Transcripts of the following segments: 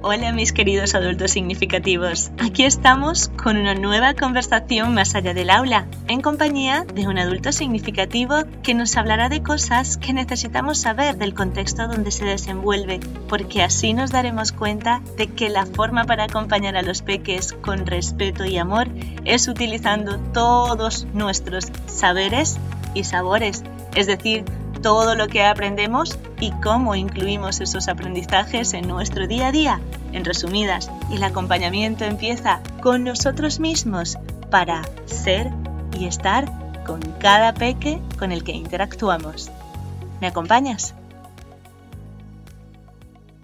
Hola mis queridos adultos significativos. Aquí estamos con una nueva conversación más allá del aula, en compañía de un adulto significativo que nos hablará de cosas que necesitamos saber del contexto donde se desenvuelve, porque así nos daremos cuenta de que la forma para acompañar a los peques con respeto y amor es utilizando todos nuestros saberes y sabores, es decir, todo lo que aprendemos y cómo incluimos esos aprendizajes en nuestro día a día. En resumidas, el acompañamiento empieza con nosotros mismos para ser y estar con cada peque con el que interactuamos. ¿Me acompañas?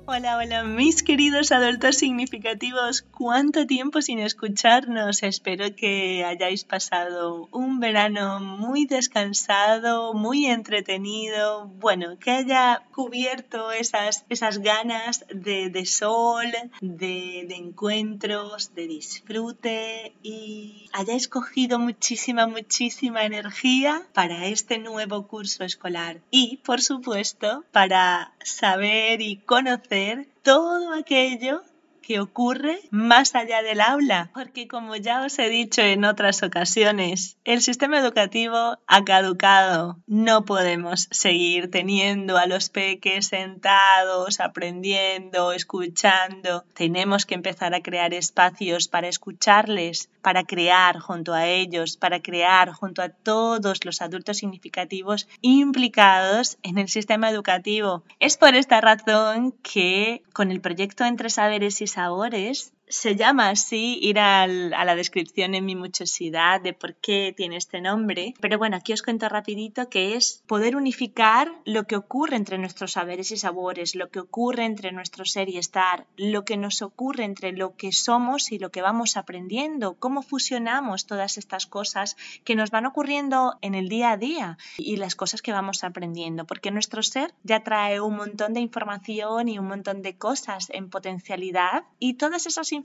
Hola, hola, mis queridos adultos significativos. ¿Cuánto tiempo sin escucharnos? Espero que hayáis pasado un verano muy descansado, muy entretenido. Bueno, que haya cubierto esas, esas ganas de, sol, de, de encuentros, de disfrute y hayáis cogido muchísima, muchísima energía para este nuevo curso escolar. Y, por supuesto, para saber y conocer todo aquello que ocurre más allá del aula, porque como ya os he dicho en otras ocasiones, el sistema educativo ha caducado. No podemos seguir teniendo a los peques sentados, aprendiendo, escuchando. Tenemos que empezar a crear espacios para escucharles, para crear junto a ellos, para crear junto a todos los adultos significativos implicados en el sistema educativo. Es por esta razón que con el proyecto Entre Saberes y sabores se llama así, ir a la descripción en mi muchosidad de por qué tiene este nombre. Pero bueno, aquí os cuento rapidito que es poder unificar lo que ocurre entre nuestros saberes y sabores, lo que ocurre entre nuestro ser y estar, lo que nos ocurre entre lo que somos y lo que vamos aprendiendo, cómo fusionamos todas estas cosas que nos van ocurriendo en el día a día y las cosas que vamos aprendiendo, porque nuestro ser ya trae un montón de información y un montón de cosas en potencialidad y todas esas informaciones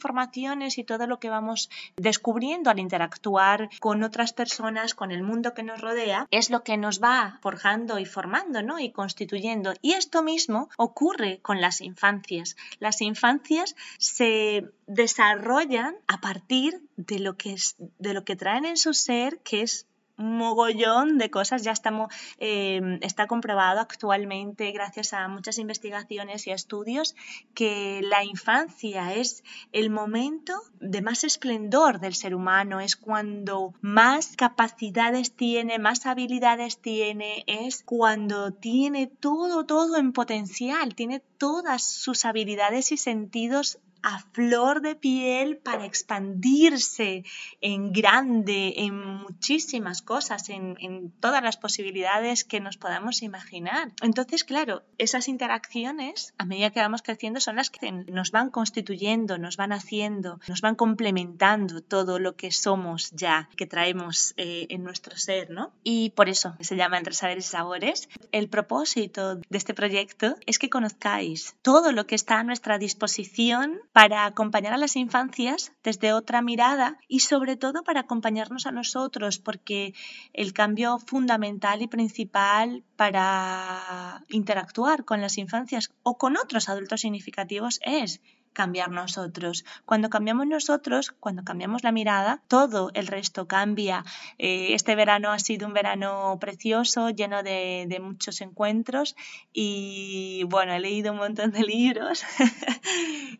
y todo lo que vamos descubriendo al interactuar con otras personas, con el mundo que nos rodea, es lo que nos va forjando y formando, ¿no? Y constituyendo. Y esto mismo ocurre con las infancias. Las infancias se desarrollan a partir de lo que es, de lo que traen en su ser, que es mogollón de cosas. Ya estamos, em, está comprobado actualmente, gracias a muchas investigaciones y estudios, que la infancia es el momento de más esplendor del ser humano, es cuando más capacidades tiene, más habilidades tiene, es cuando tiene todo, todo en potencial, tiene todas sus habilidades y sentidos a flor de piel para expandirse en grande, en muchísimas cosas, en, todas las posibilidades que nos podamos imaginar. Entonces, claro, esas interacciones, a medida que vamos creciendo, son las que nos van constituyendo, nos van haciendo, nos van complementando todo lo que somos ya, que traemos eh, en nuestro ser, ¿no? Y por eso se llama Entre Saberes y Sabores. El propósito de este proyecto es que conozcáis todo lo que está a nuestra disposición para acompañar a las infancias desde otra mirada y sobre todo para acompañarnos a nosotros, porque el cambio fundamental y principal para interactuar con las infancias o con otros adultos significativos es cambiar nosotros. Cuando cambiamos nosotros, cuando cambiamos la mirada, todo el resto cambia. Eh, este verano ha sido un verano precioso, lleno de, muchos encuentros y bueno, he leído un montón de libros.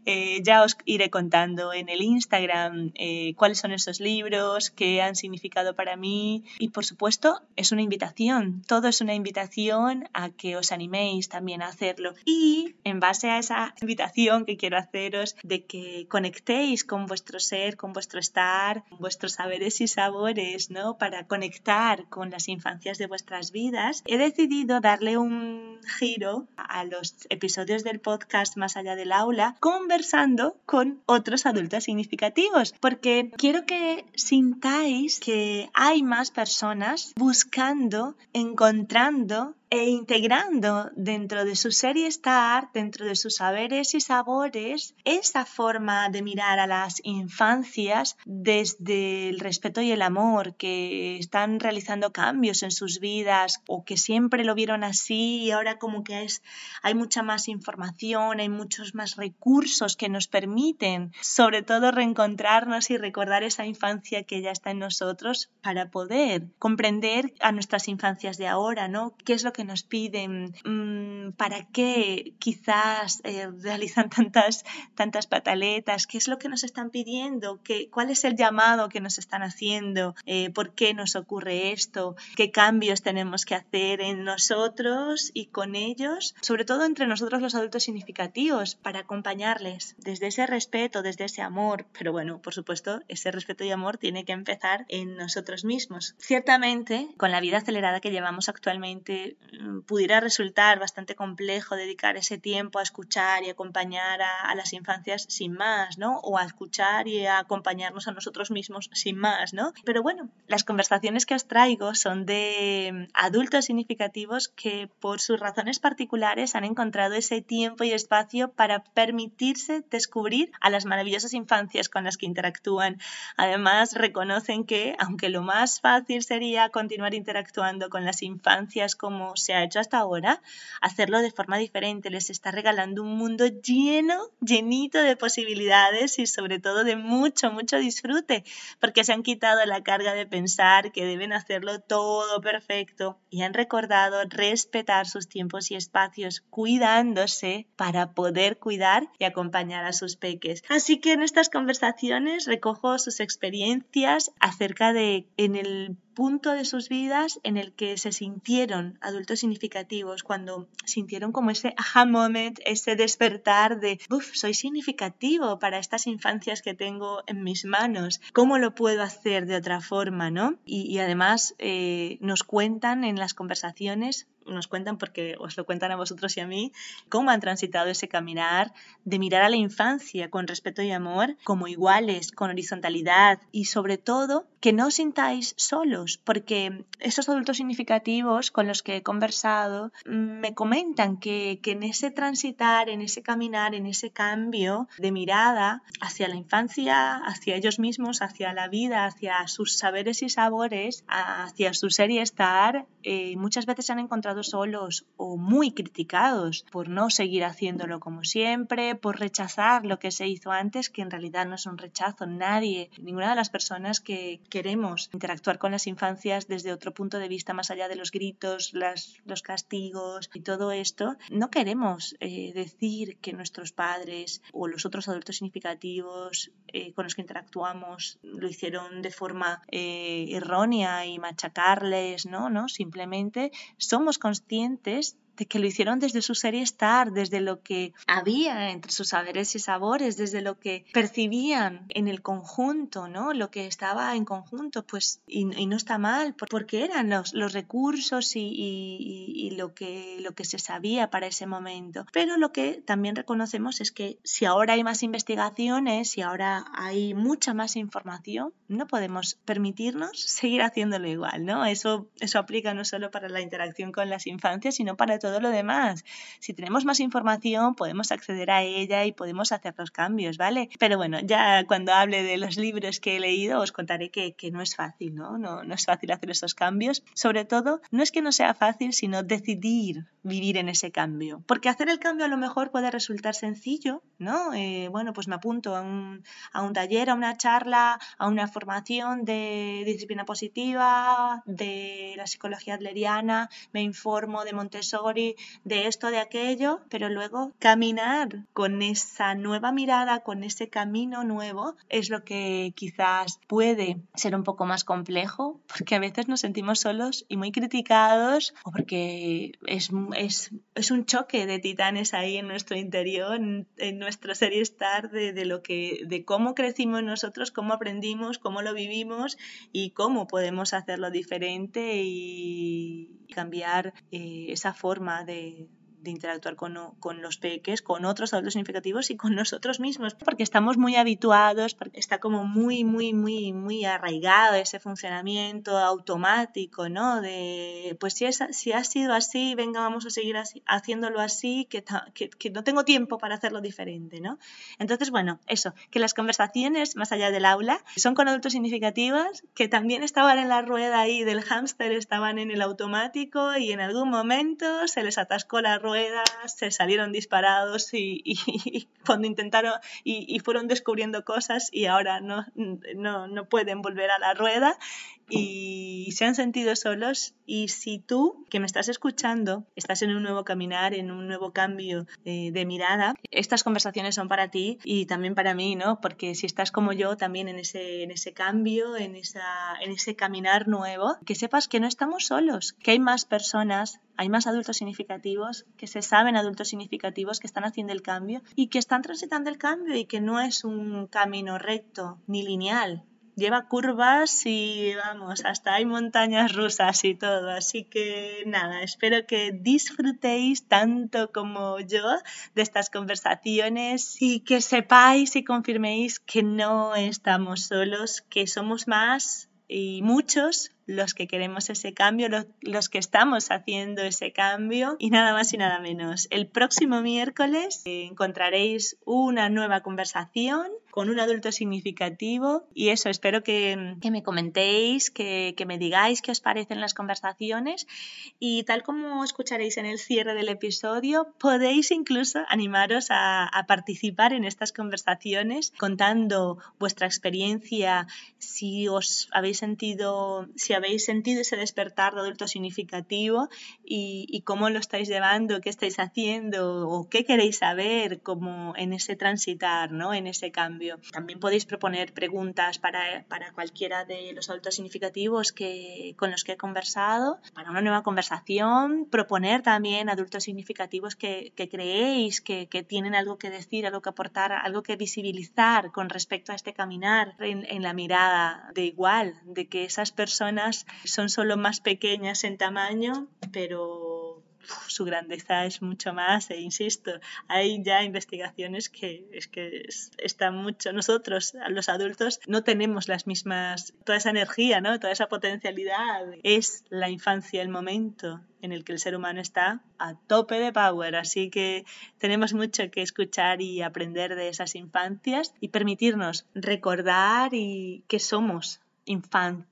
Eh, ya os iré contando en el Instagram eh, cuáles son esos libros, qué han significado para mí y por supuesto es una invitación, todo es una invitación a que os animéis también a hacerlo. Y en base a esa invitación que quiero hacer, de que conectéis con vuestro ser, con vuestro estar, vuestros saberes y sabores, ¿no? Para conectar con las infancias de vuestras vidas, he decidido darle un giro a los episodios del podcast Más allá del aula, conversando con otros adultos significativos, porque quiero que sintáis que hay más personas buscando, encontrando e integrando dentro de su ser y estar, dentro de sus saberes y sabores, esa forma de mirar a las infancias desde el respeto y el amor, que están realizando cambios en sus vidas o que siempre lo vieron así y ahora como que es, hay mucha más información, hay muchos más recursos que nos permiten sobre todo reencontrarnos y recordar esa infancia que ya está en nosotros para poder comprender a nuestras infancias de ahora, ¿no? ¿Qué es lo que nos piden? Mm, ¿Para qué quizás eh, realizan tantas, tantas pataletas? ¿Qué es lo que nos están pidiendo? ¿Qué, ¿Cuál es el llamado que nos están haciendo? Eh, ¿Por qué nos ocurre esto? ¿Qué cambios tenemos que hacer en nosotros y con ellos? Sobre todo entre nosotros los adultos significativos, para acompañarles desde ese respeto, desde ese amor. Pero bueno, por supuesto, ese respeto y amor tiene que empezar en nosotros mismos. Ciertamente, con la vida acelerada que llevamos actualmente, pudiera resultar bastante complejo dedicar ese tiempo a escuchar y acompañar a, las infancias sin más, ¿no? O a escuchar y a acompañarnos a nosotros mismos sin más, ¿no? Pero bueno, las conversaciones que os traigo son de mm, adultos significativos que por sus razones particulares han encontrado ese tiempo y espacio para permitirse descubrir a las maravillosas infancias con las que interactúan. Además, reconocen que, aunque lo más fácil sería continuar interactuando con las infancias como se ha hecho hasta ahora, hacerlo de forma diferente les está regalando un mundo lleno, llenito de posibilidades y sobre todo de mucho, mucho disfrute, porque se han quitado la carga de pensar que deben hacerlo todo perfecto y han recordado respetar sus tiempos y espacios, cuidándose para poder cuidar y acompañar a sus peques. Así que en estas conversaciones recojo sus experiencias acerca de en el punto de sus vidas en el que se sintieron adultos significativos, cuando sintieron como ese aha moment, ese despertar de, uff, soy significativo para estas infancias que tengo en mis manos, ¿cómo lo puedo hacer de otra forma? ¿no? Y, además eh, nos cuentan en las conversaciones nos cuentan, porque os lo cuentan a vosotros y a mí, cómo han transitado ese caminar de mirar a la infancia con respeto y amor, como iguales, con horizontalidad y sobre todo que no os sintáis solos, porque esos adultos significativos con los que he conversado mm, me comentan que, que en ese transitar, en ese caminar, en ese cambio de mirada hacia la infancia, hacia ellos mismos, hacia la vida, hacia sus saberes y sabores, hacia su ser y estar, eh, muchas veces han encontrado solos o muy criticados por no seguir haciéndolo como siempre, por rechazar lo que se hizo antes, que en realidad no es un rechazo. Nadie, ninguna de las personas que queremos interactuar con las infancias desde otro punto de vista, más allá de los gritos, los castigos y todo esto, no queremos eh, decir que nuestros padres o los otros adultos significativos eh, con los que interactuamos lo hicieron de forma eh, errónea y machacarles, no, no, simplemente somos conscientes conscientes de que lo hicieron desde su ser y estar, desde lo que había entre sus saberes y sabores, desde lo que percibían en el conjunto, ¿no? Lo que estaba en conjunto, pues, y, no está mal, porque eran los, los recursos y, y, lo, que, lo que se sabía para ese momento. Pero lo que también reconocemos es que si ahora hay más investigaciones, si ahora hay mucha más información, no podemos permitirnos seguir haciéndolo igual, ¿no? Eso, eso aplica no solo para la interacción con las infancias, sino para todo todo lo demás. Si tenemos más información, podemos acceder a ella y podemos hacer los cambios, ¿vale? Pero bueno, ya cuando hable de los libros que he leído, os contaré que, que no es fácil, ¿no? ¿no? No es fácil hacer esos cambios. Sobre todo, no es que no sea fácil, sino decidir vivir en ese cambio. Porque hacer el cambio a lo mejor puede resultar sencillo, ¿no? Eh, bueno, pues me apunto a un, a un taller, a una charla, a una formación de disciplina positiva, de la psicología adleriana, me informo de Montessori, de esto, de aquello, pero luego caminar con esa nueva mirada, con ese camino nuevo, es lo que quizás puede ser un poco más complejo, porque a veces nos sentimos solos y muy criticados, o porque es, es, es un choque de titanes ahí en nuestro interior, en, nuestro ser y estar, de, de, lo que, de cómo crecimos nosotros, cómo aprendimos, cómo lo vivimos y cómo podemos hacerlo diferente y cambiar eh, esa forma de, de interactuar con, con, los peques, con otros adultos significativos y con nosotros mismos, porque estamos muy habituados, porque está como muy, muy, muy, muy arraigado ese funcionamiento automático, ¿no? De, pues si, es, si ha sido así, venga, vamos a seguir así, haciéndolo así, que, que, que no tengo tiempo para hacerlo diferente, ¿no? Entonces, bueno, eso, que las conversaciones más allá del aula son con adultos significativos que también estaban en la rueda ahí del hámster, estaban en el automático y en algún momento se les atascó la rueda, se salieron disparados y, cuando intentaron y, fueron descubriendo cosas y ahora no, no, no pueden volver a la rueda y se han sentido solos y si tú que me estás escuchando estás en un nuevo caminar, en un nuevo cambio eh, de mirada, estas conversaciones son para ti y también para mí, ¿no? Porque si estás como yo también en ese, en ese cambio, en, esa, en ese caminar nuevo, que sepas que no estamos solos, que hay más personas hay más adultos significativos que se saben adultos significativos que están haciendo el cambio y que están transitando el cambio y que no es un camino recto ni lineal, lleva curvas y vamos, hasta hay montañas rusas y todo. Así que nada, espero que disfrutéis tanto como yo de estas conversaciones y que sepáis y confirméis que no estamos solos, que somos más y muchos los que queremos ese cambio, los, que estamos haciendo ese cambio y nada más y nada menos. El próximo miércoles encontraréis una nueva conversación con un adulto significativo y eso, espero que, me comentéis, que, me digáis qué os parecen las conversaciones y tal como escucharéis en el cierre del episodio, podéis incluso animaros a, participar en estas conversaciones contando vuestra experiencia, si os habéis sentido, si habéis sentido ese despertar de adulto significativo y, cómo lo estáis llevando, qué estáis haciendo o qué queréis saber como en ese transitar, ¿no? en ese cambio. También podéis proponer preguntas para, para cualquiera de los adultos significativos que, con los que he conversado, para una nueva conversación, proponer también adultos significativos que, que creéis que, que, tienen algo que decir, algo que aportar, algo que visibilizar con respecto a este caminar en, en la mirada de igual, de que esas personas son solo más pequeñas en tamaño, pero su grandeza es mucho más e insisto, hay ya investigaciones que es que están mucho nosotros los adultos no tenemos las mismas toda esa energía, ¿no? Toda esa potencialidad. Es la infancia el momento en el que el ser humano está a tope de power, así que tenemos mucho que escuchar y aprender de esas infancias y permitirnos recordar y que somos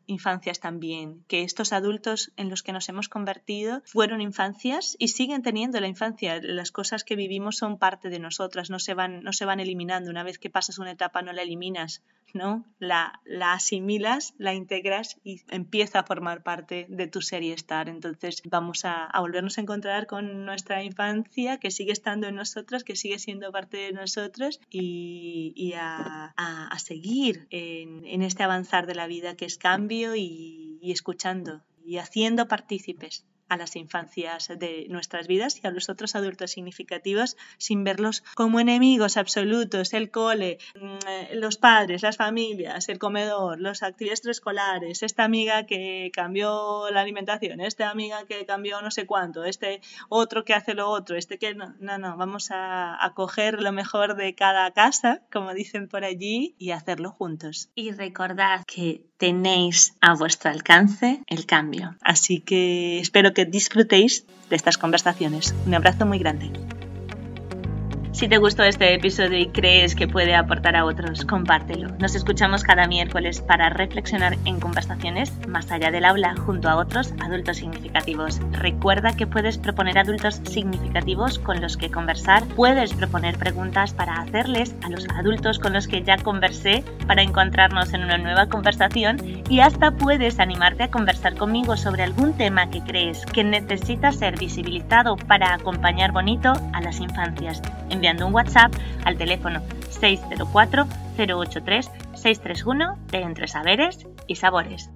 infancias también, que estos adultos en los que nos hemos convertido fueron infancias y siguen teniendo la infancia. Las cosas que vivimos son parte de nosotras, no se van, no se van eliminando. Una vez que pasas una etapa no la eliminas, ¿no? La, la asimilas, la integras y empieza a formar parte de tu serie estar. Entonces vamos a, volvernos a encontrar con nuestra infancia que sigue estando en nosotras, que sigue siendo parte de nosotros y, a, seguir en, en este avanzar de la vida que es cambio y, escuchando y haciendo partícipes a las infancias de nuestras vidas y a los otros adultos significativos sin verlos como enemigos absolutos, el cole, mm, los padres, las familias, el comedor, las actividades escolares, esta amiga que cambió la alimentación, esta amiga que cambió no sé cuánto, este otro que hace lo otro, este que no, no, no, vamos a, a coger lo mejor de cada casa, como dicen por allí, y hacerlo juntos. Y recordad que tenéis a vuestro alcance el cambio. Así que espero que disfrutéis de estas conversaciones. Un abrazo muy grande. Si te gustó este episodio y crees que puede aportar a otros, compártelo. Nos escuchamos cada miércoles para reflexionar en conversaciones más allá del aula junto a otros adultos significativos. Recuerda que puedes proponer adultos significativos con los que conversar, puedes proponer preguntas para hacerles a los adultos con los que ya conversé para encontrarnos en una nueva conversación y hasta puedes animarte a conversar conmigo sobre algún tema que crees que necesita ser visibilizado para acompañar bonito a las infancias un WhatsApp al teléfono 604 083 631 de Entre Saberes y Sabores.